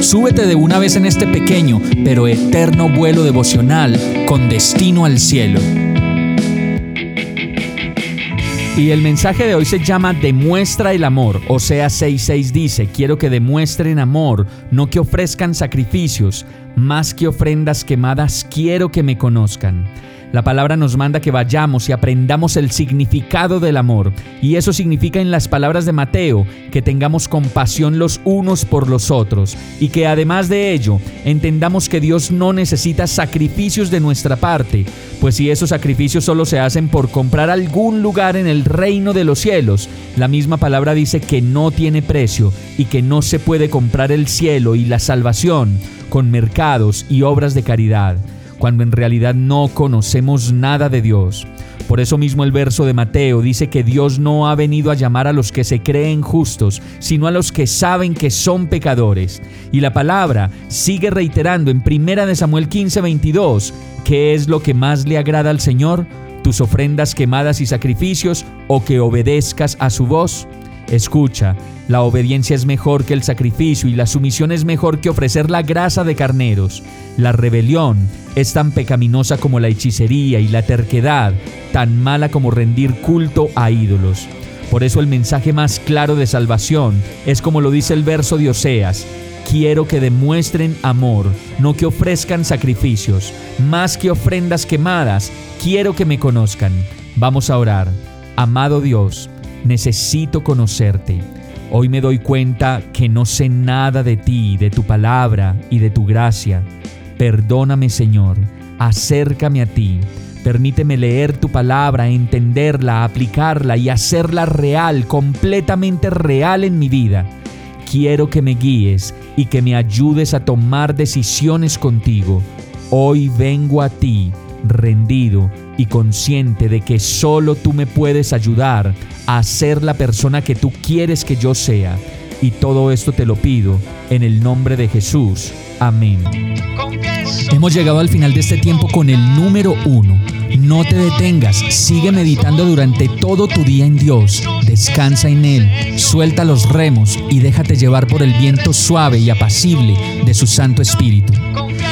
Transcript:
súbete de una vez en este pequeño pero eterno vuelo devocional con destino al cielo. Y el mensaje de hoy se llama Demuestra el amor. O sea, 6.6 dice, quiero que demuestren amor, no que ofrezcan sacrificios, más que ofrendas quemadas, quiero que me conozcan. La palabra nos manda que vayamos y aprendamos el significado del amor. Y eso significa en las palabras de Mateo que tengamos compasión los unos por los otros. Y que además de ello entendamos que Dios no necesita sacrificios de nuestra parte. Pues si esos sacrificios solo se hacen por comprar algún lugar en el reino de los cielos, la misma palabra dice que no tiene precio y que no se puede comprar el cielo y la salvación con mercados y obras de caridad cuando en realidad no conocemos nada de Dios. Por eso mismo el verso de Mateo dice que Dios no ha venido a llamar a los que se creen justos, sino a los que saben que son pecadores. Y la palabra sigue reiterando en 1 Samuel 15, 22, ¿qué es lo que más le agrada al Señor? ¿Tus ofrendas quemadas y sacrificios o que obedezcas a su voz? Escucha, la obediencia es mejor que el sacrificio y la sumisión es mejor que ofrecer la grasa de carneros. La rebelión es tan pecaminosa como la hechicería y la terquedad, tan mala como rendir culto a ídolos. Por eso el mensaje más claro de salvación es como lo dice el verso de Oseas, quiero que demuestren amor, no que ofrezcan sacrificios, más que ofrendas quemadas, quiero que me conozcan. Vamos a orar. Amado Dios, necesito conocerte. Hoy me doy cuenta que no sé nada de ti, de tu palabra y de tu gracia. Perdóname Señor, acércame a ti. Permíteme leer tu palabra, entenderla, aplicarla y hacerla real, completamente real en mi vida. Quiero que me guíes y que me ayudes a tomar decisiones contigo. Hoy vengo a ti rendido y consciente de que solo tú me puedes ayudar a ser la persona que tú quieres que yo sea. Y todo esto te lo pido en el nombre de Jesús. Amén. Hemos llegado al final de este tiempo con el número uno. No te detengas, sigue meditando durante todo tu día en Dios, descansa en Él, suelta los remos y déjate llevar por el viento suave y apacible de su Santo Espíritu.